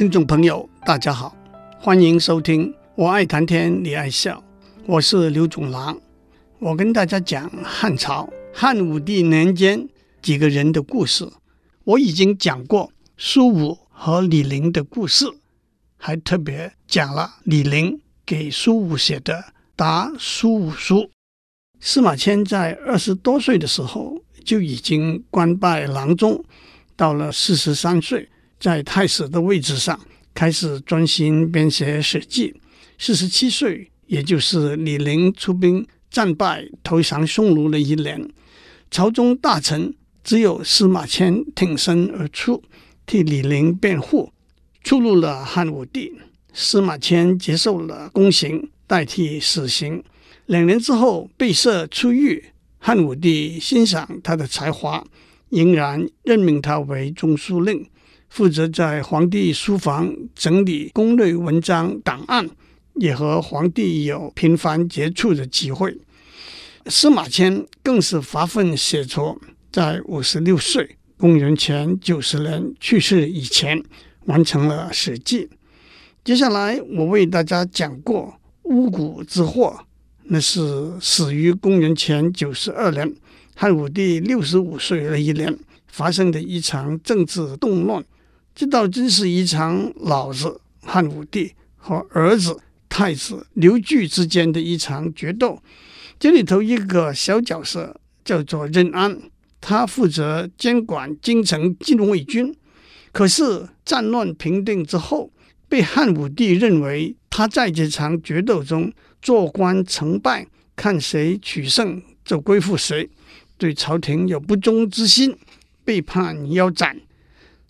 听众朋友，大家好，欢迎收听《我爱谈天，你爱笑》，我是刘总郎。我跟大家讲汉朝汉武帝年间几个人的故事。我已经讲过苏武和李陵的故事，还特别讲了李陵给苏武写的《答苏武书》。司马迁在二十多岁的时候就已经官拜郎中，到了四十三岁。在太史的位置上，开始专心编写《史记》。四十七岁，也就是李陵出兵战败投降匈奴的一年，朝中大臣只有司马迁挺身而出，替李陵辩护，触怒了汉武帝。司马迁接受了宫刑，代替死刑。两年之后被赦出狱，汉武帝欣赏他的才华，仍然任命他为中书令。负责在皇帝书房整理宫内文章档案，也和皇帝有频繁接触的机会。司马迁更是发奋写作，在五十六岁（公元前九十年）去世以前，完成了《史记》。接下来我为大家讲过巫蛊之祸，那是始于公元前九十二年，汉武帝六十五岁的一年发生的一场政治动乱。这倒真是一场老子汉武帝和儿子太子刘据之间的一场决斗。这里头一个小角色叫做任安，他负责监管京城禁卫军。可是战乱平定之后，被汉武帝认为他在这场决斗中做官成败，看谁取胜就归附谁，对朝廷有不忠之心，被判腰斩。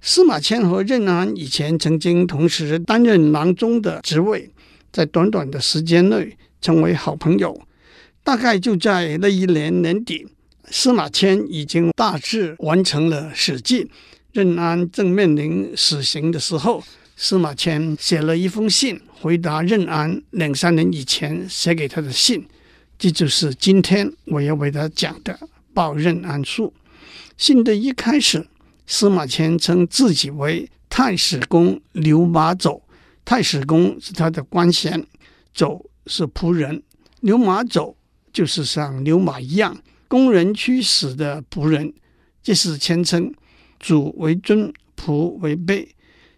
司马迁和任安以前曾经同时担任郎中的职位，在短短的时间内成为好朋友。大概就在那一年年底，司马迁已经大致完成了《史记》，任安正面临死刑的时候，司马迁写了一封信回答任安两三年以前写给他的信，这就是今天我要为他讲的《报任安书》。信的一开始。司马迁称自己为太史公刘马走，太史公是他的官衔，走是仆人，刘马走就是像牛马一样供人驱使的仆人，这是谦称。主为尊，仆为卑。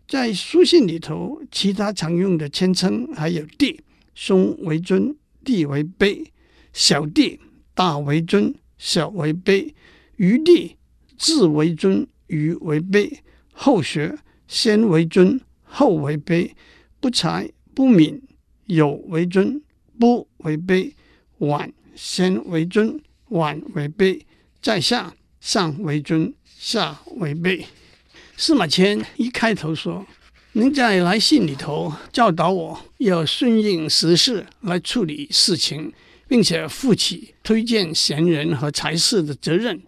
在书信里头，其他常用的谦称还有弟，兄为尊，弟为卑；小弟，大为尊，小为卑；余弟，字为尊。于为卑，后学先为尊，后为卑；不才不敏，有为尊，不为卑；晚先为尊，晚为卑；在下上为尊，下为卑。司马迁一开头说：“您在来信里头教导我要顺应时势来处理事情，并且负起推荐贤人和才士的责任，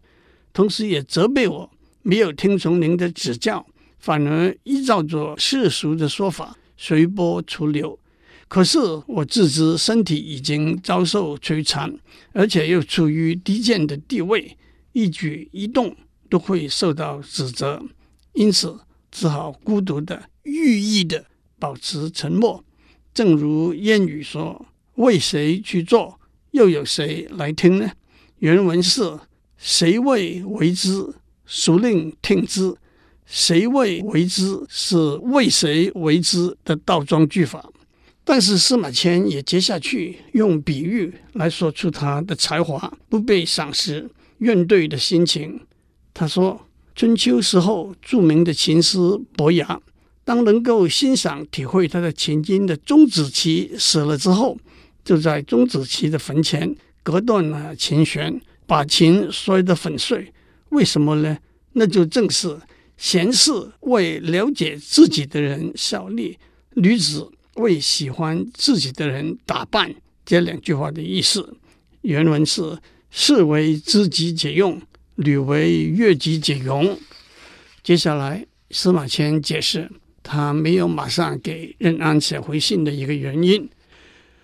同时也责备我。”没有听从您的指教，反而依照着世俗的说法随波逐流。可是我自知身体已经遭受摧残，而且又处于低贱的地位，一举一动都会受到指责，因此只好孤独的、寓意的保持沉默。正如谚语说：“为谁去做，又有谁来听呢？”原文是：“谁为为之？”孰令听之？谁为为之？是为谁为之的倒装句法。但是司马迁也接下去用比喻来说出他的才华不被赏识、怨怼的心情。他说：春秋时候著名的琴师伯牙，当能够欣赏体会他的琴经的钟子期死了之后，就在钟子期的坟前割断了琴弦，把琴摔得粉碎。为什么呢？那就正是贤士为了解自己的人效力，女子为喜欢自己的人打扮。这两句话的意思，原文是：士为知己解用，女为悦己解容。接下来，司马迁解释他没有马上给任安写回信的一个原因。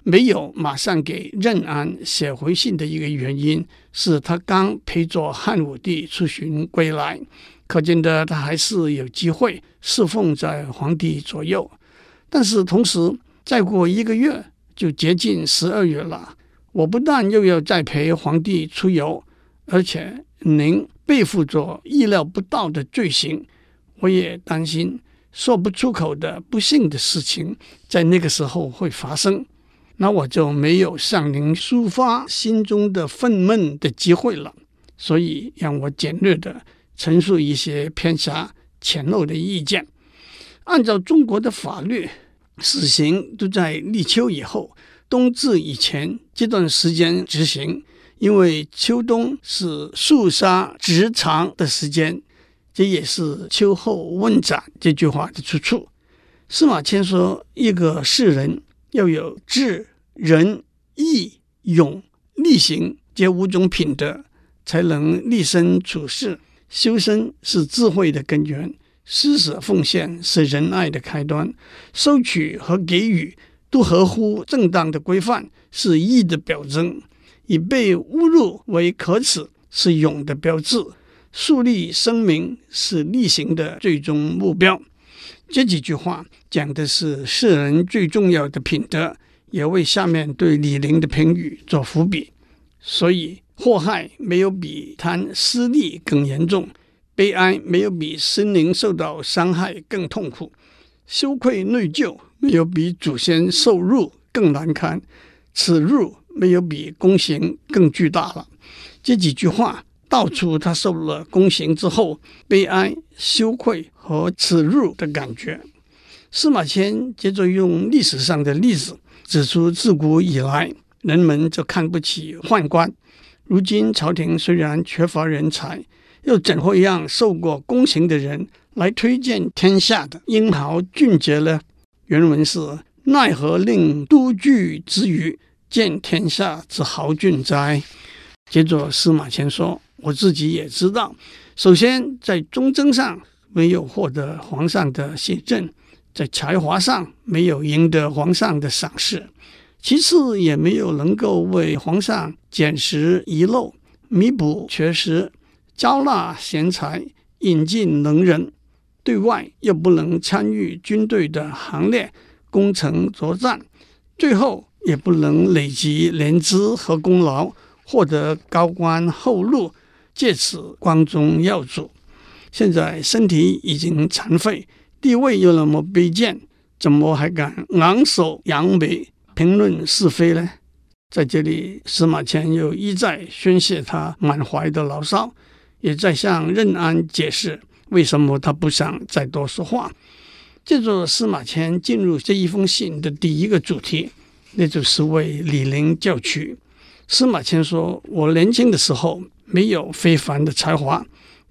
没有马上给任安写回信的一个原因是他刚陪着汉武帝出巡归来，可见的他还是有机会侍奉在皇帝左右。但是同时，再过一个月就接近十二月了，我不但又要再陪皇帝出游，而且您背负着意料不到的罪行，我也担心说不出口的不幸的事情在那个时候会发生，那我就没有向您抒发心中的愤懑的机会了。所以让我简略地陈述一些偏狭浅陋的意见。按照中国的法律，死刑都在立秋以后、冬至以前这段时间执行，因为秋冬是肃杀职场的时间，这也是“秋后问斩”这句话的出处。司马迁说，一个士人要有志、仁、义、勇、力行这五种品德，才能立身处世。修身是智慧的根源。施舍奉献是仁爱的开端，收取和给予都合乎正当的规范，是义的表征。以被侮辱为可耻，是勇的标志。树立声名是力行的最终目标。这几句话讲的是世人最重要的品德，也为下面对李陵的评语做伏笔。所以祸害没有比贪私利更严重。悲哀没有比心灵受到伤害更痛苦，羞愧内疚没有比祖先受辱更难堪，耻辱没有比宫刑更巨大了。这几句话道出他受了宫刑之后悲哀、羞愧和耻辱的感觉。司马迁接着用历史上的例子指出，自古以来人们就看不起宦官，如今朝廷虽然缺乏人才。又怎会让受过宫刑的人来推荐天下的英豪俊杰呢？原文是：奈何令都惧之余，见天下之豪俊哉？接着司马迁说：“我自己也知道，首先在忠贞上没有获得皇上的信任，在才华上没有赢得皇上的赏识，其次也没有能够为皇上捡拾遗漏，弥补缺失。”招纳贤才，引进能人，对外又不能参与军队的行列，攻城作战，最后也不能累积年资和功劳，获得高官厚禄，借此光宗耀祖。现在身体已经残废，地位又那么卑贱，怎么还敢昂首扬眉，评论是非呢？在这里，司马迁又一再宣泄他满怀的牢骚。也在向任安解释为什么他不想再多说话。接着，司马迁进入这一封信的第一个主题，那就是为李陵叫屈。司马迁说：“我年轻的时候没有非凡的才华，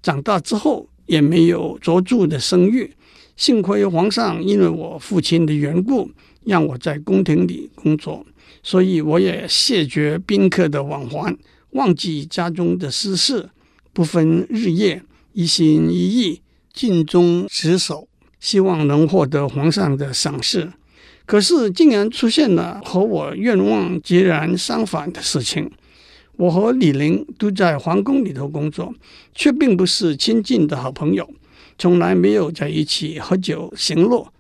长大之后也没有卓著的声誉。幸亏皇上因为我父亲的缘故，让我在宫廷里工作，所以我也谢绝宾客的往还，忘记家中的私事。”不分日夜，一心一意，尽忠职守，希望能获得皇上的赏识。可是，竟然出现了和我愿望截然相反的事情。我和李陵都在皇宫里头工作，却并不是亲近的好朋友，从来没有在一起喝酒行乐。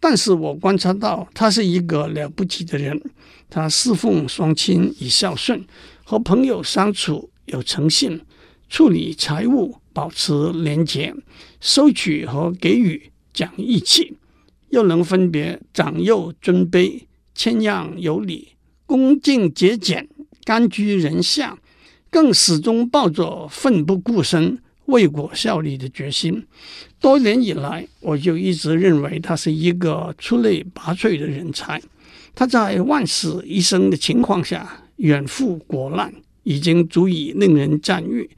但是我观察到，他是一个了不起的人。他侍奉双亲以孝顺，和朋友相处有诚信。处理财务保持廉洁，收取和给予讲义气，又能分别长幼尊卑，谦让有礼，恭敬节俭，甘居人下，更始终抱着奋不顾身为国效力的决心。多年以来，我就一直认为他是一个出类拔萃的人才。他在万死一生的情况下远赴国难，已经足以令人赞誉。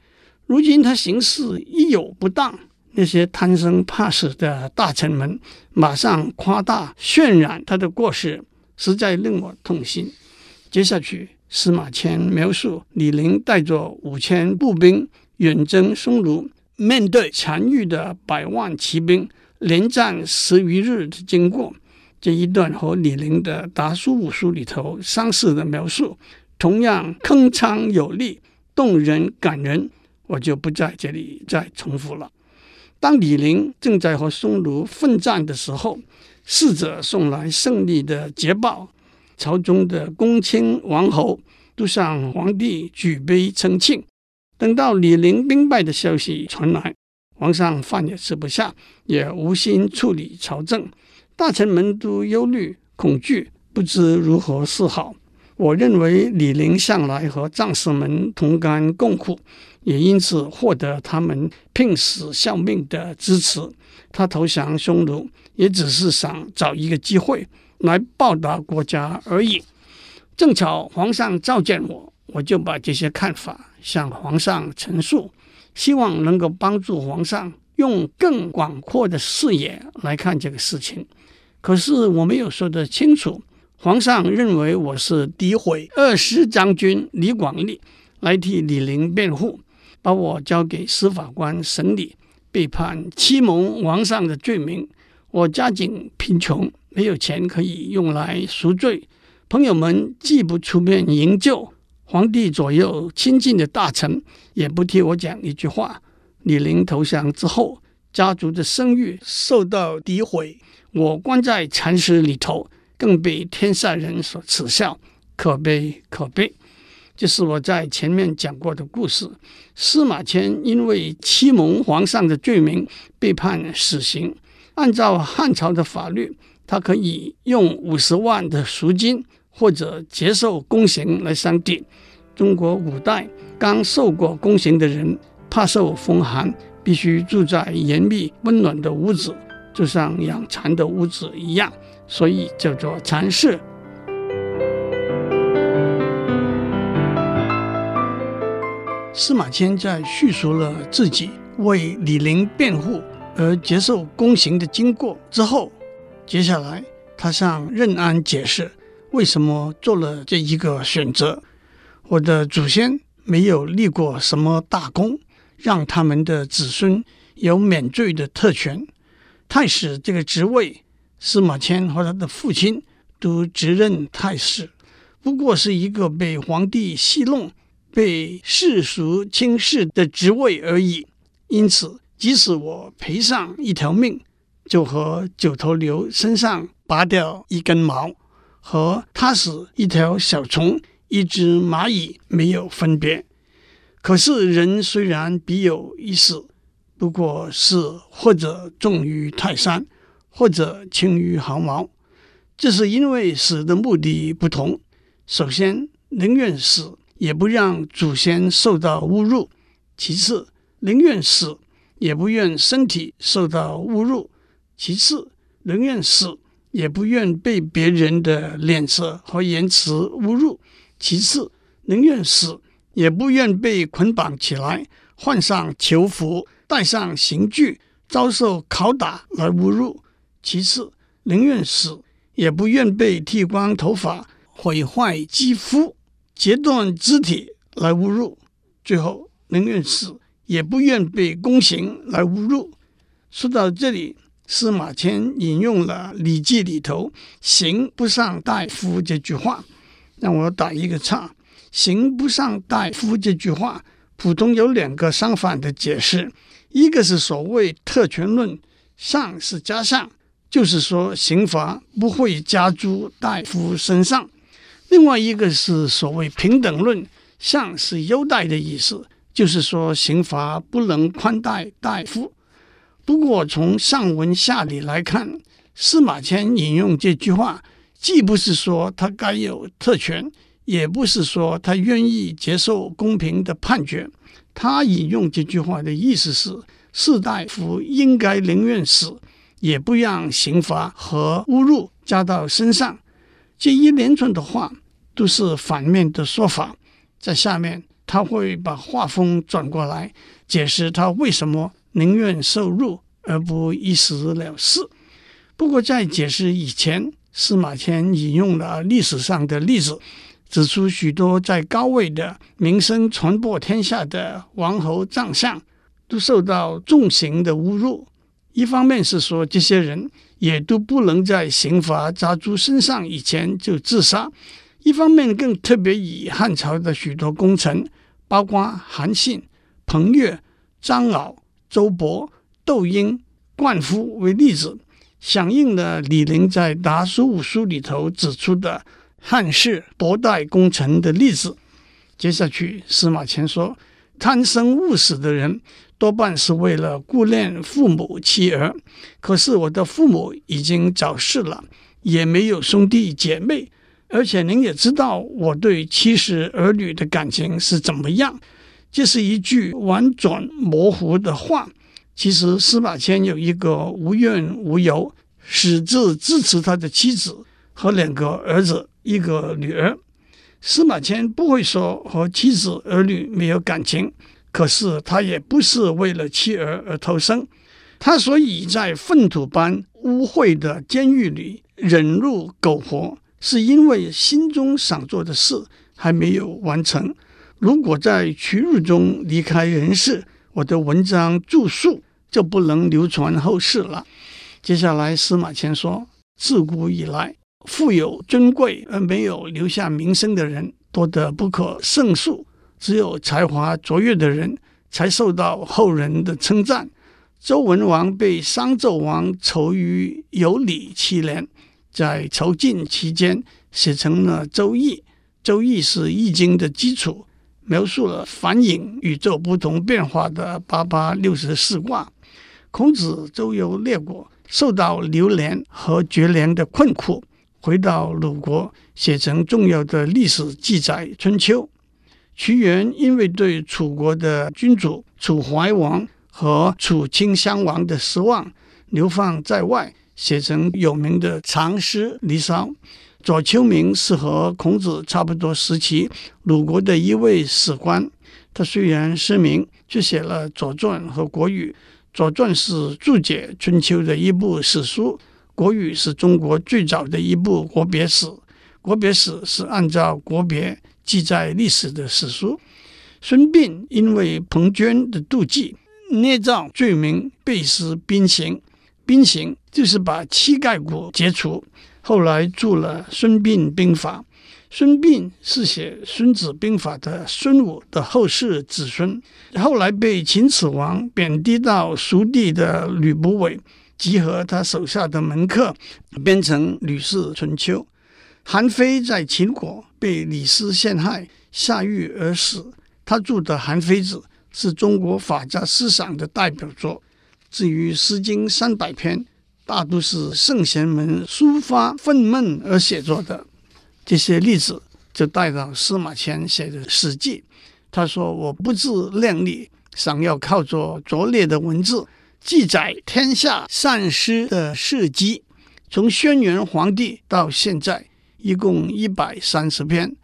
如今他行事一有不当，那些贪生怕死的大臣们马上夸大渲染他的过失，实在令我痛心。接下去，司马迁描述李陵带着五千步兵远征匈奴，面对残余的百万骑兵，连战十余日的经过。这一段和李陵的《达叔五书》里头相似的描述，同样铿锵有力，动人感人。我就不在这里再重复了。当李陵正在和匈奴奋战的时候，使者送来胜利的捷报，朝中的公卿王侯都向皇帝举杯称庆。等到李陵兵败的消息传来，皇上饭也吃不下，也无心处理朝政，大臣们都忧虑恐惧，不知如何是好。我认为李陵向来和将士们同甘共苦，也因此获得他们拼死效命的支持。他投降匈奴，也只是想找一个机会来报答国家而已。正巧皇上召见我，我就把这些看法向皇上陈述，希望能够帮助皇上用更广阔的视野来看这个事情。可是我没有说得清楚，皇上认为我是诋毁二师将军李广利，来替李陵辩护，把我交给司法官审理，被判欺蒙皇上的罪名。我家境贫穷，没有钱可以用来赎罪，朋友们既不出面营救。皇帝左右亲近的大臣也不替我讲一句话。李陵投降之后，家族的声誉受到诋毁，我关在禅室里头，更被天下人所耻笑，可悲可悲！这是我在前面讲过的故事。司马迁因为欺蒙皇上的罪名被判死刑，按照汉朝的法律，他可以用五十万的赎金。或者接受宫刑来相抵。中国古代刚受过宫刑的人，怕受风寒，必须住在严密温暖的屋子，就像养蚕的屋子一样，所以叫做蚕室。司马迁在叙述了自己为李陵辩护而接受宫刑的经过之后，接下来他向任安解释。为什么做了这一个选择？我的祖先没有立过什么大功，让他们的子孙有免罪的特权。太史这个职位，司马迁和他的父亲都直任太史，不过是一个被皇帝戏弄、被世俗轻视的职位而已。因此，即使我赔上一条命，就和九头牛身上拔掉一根毛。和他死一条小虫、一只蚂蚁没有分别。可是人虽然必有一死，不过是或者重于泰山，或者轻于毫毛。这是因为死的目的不同。首先，宁愿死也不让祖先受到侮辱；其次，宁愿死也不愿身体受到侮辱；其次，宁愿死。也不愿被别人的脸色和言辞侮辱。其次，宁愿死也不愿被捆绑起来，换上囚服，戴上刑具，遭受拷打来侮辱。其次，宁愿死也不愿被剃光头发、毁坏肌肤、截断肢体来侮辱。最后，宁愿死也不愿被宫刑来侮辱。说到这里。司马迁引用了《礼记》里头“刑不上大夫”这句话，让我打一个岔。“刑不上大夫”这句话，普通有两个相反的解释：一个是所谓特权论，上是加上，就是说刑罚不会加诸大夫身上；另外一个是所谓平等论，上是优待的意思，就是说刑罚不能宽待大夫。不过，从上文下理来看，司马迁引用这句话，既不是说他该有特权，也不是说他愿意接受公平的判决。他引用这句话的意思是，士大夫应该宁愿死，也不让刑罚和侮辱加到身上。这一连串的话都是反面的说法。在下面，他会把话锋转过来，解释他为什么。宁愿受辱而不一死了事。不过，在解释以前，司马迁引用了历史上的例子，指出许多在高位的名声传播天下的王侯将相都受到重刑的侮辱。一方面是说这些人也都不能在刑罚加诸身上以前就自杀；一方面更特别以汉朝的许多功臣，包括韩信、彭越、张敖。周勃、窦婴、灌夫为例子，响应了李陵在《达书五书》里头指出的汉室夺代功臣的例子。接下去，司马迁说，贪生误死的人多半是为了顾念父母妻儿。可是我的父母已经早逝了，也没有兄弟姐妹，而且您也知道我对妻室儿女的感情是怎么样。这是一句婉转模糊的话。其实司马迁有一个无怨无尤、矢志支持他的妻子和两个儿子，一个女儿。司马迁不会说和妻子儿女没有感情，可是他也不是为了妻儿而投生。他所以在粪土般污秽的监狱里忍辱苟活，是因为心中想做的事还没有完成。如果在屈辱中离开人世，我的文章著述就不能流传后世了。接下来，司马迁说：自古以来，富有尊贵而没有留下名声的人多得不可胜数，只有才华卓越的人才受到后人的称赞。周文王被商纣王囚于有里七年，在囚禁期间写成了《周易》。《周易》是《易经》的基础，描述了反映宇宙不同变化的八八六十四卦。孔子周游列国，受到流连和绝粮的困苦。回到鲁国，写成重要的历史记载《春秋》。屈原因为对楚国的君主楚怀王和楚顷襄王的失望，流放在外，写成有名的长诗《离骚》。左丘明是和孔子差不多时期鲁国的一位史官，他虽然失明，却写了《左传》和《国语》。《左传》是注解《春秋》的一部史书。国语是中国最早的一部国别史，国别史是按照国别记载历史的史书。孙膑因为彭涓的妒忌，捏造罪名被施鞭刑，鞭刑就是把膝盖骨截除。后来著了《孙膑兵法》，孙膑是写《孙子兵法》的孙武的后世子孙，后来被秦始皇贬低到蜀地的吕不韦。集合他手下的门客，编成《吕氏春秋》。韩非在秦国被李斯陷害，下狱而死。他著的《韩非子》是中国法家思想的代表作。至于《诗经》三百篇，大都是圣贤们抒发愤懑而写作的。这些例子就带到司马迁写的《史记》。他说：“我不自量力，想要靠着拙劣的文字。”记载天下善诗的事迹，从轩辕黄帝到现在，一共一百三十篇，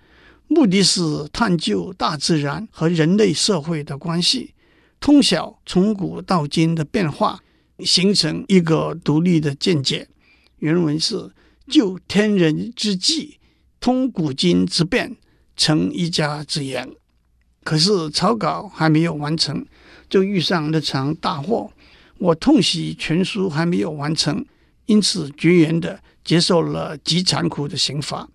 目的是探究大自然和人类社会的关系，通晓从古到今的变化，形成一个独立的见解。原文是：就天人之际，通古今之变，成一家之言。可是草稿还没有完成，就遇上那场大祸。我痛惜全书还没有完成，因此绝缘地接受了极残酷的刑罚。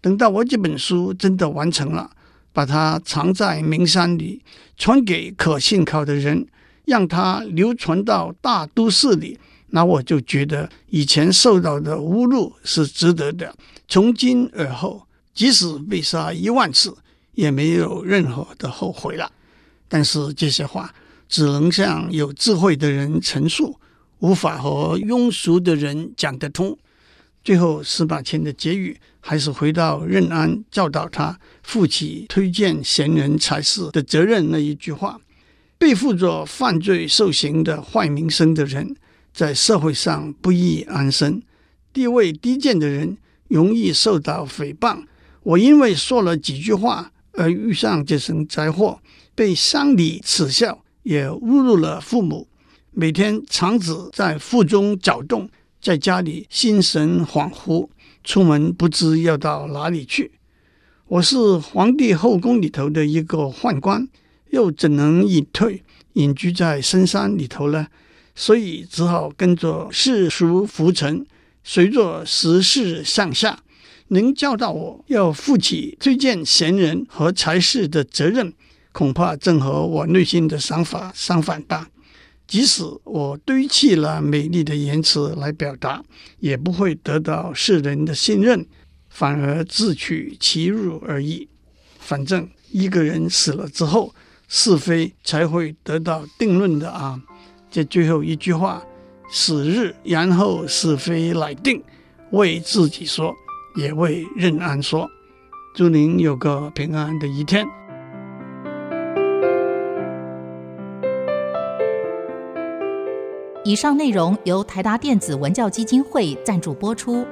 等到我这本书真的完成了，把它藏在名山里，传给可信靠的人，让它流传到大都市里，那我就觉得以前受到的侮辱是值得的。从今而后，即使被杀一万次，也没有任何的后悔了。但是这些话。只能向有智慧的人陈述，无法和庸俗的人讲得通。最后，司马迁的结语还是回到任安教导他负起推荐贤人才士的责任那一句话：背负着犯罪受刑的坏名声的人，在社会上不易安身；地位低贱的人容易受到诽谤。我因为说了几句话而遇上这声灾祸，被乡里耻笑。也侮辱了父母，每天肠子在腹中搅动，在家里心神恍惚，出门不知要到哪里去。我是皇帝后宫里头的一个宦官，又怎能隐退隐居在深山里头呢？所以只好跟着世俗浮沉，随着时势向下。您教导我要负起推荐贤人和才士的责任。恐怕正和我内心的想法相反吧。即使我堆砌了美丽的言辞来表达，也不会得到世人的信任，反而自取其辱而已。反正一个人死了之后，是非才会得到定论的啊！这最后一句话：“死日，然后是非来定，为自己说，也为任安说。”祝您有个平安的一天。以上内容由台达电子文教基金会赞助播出。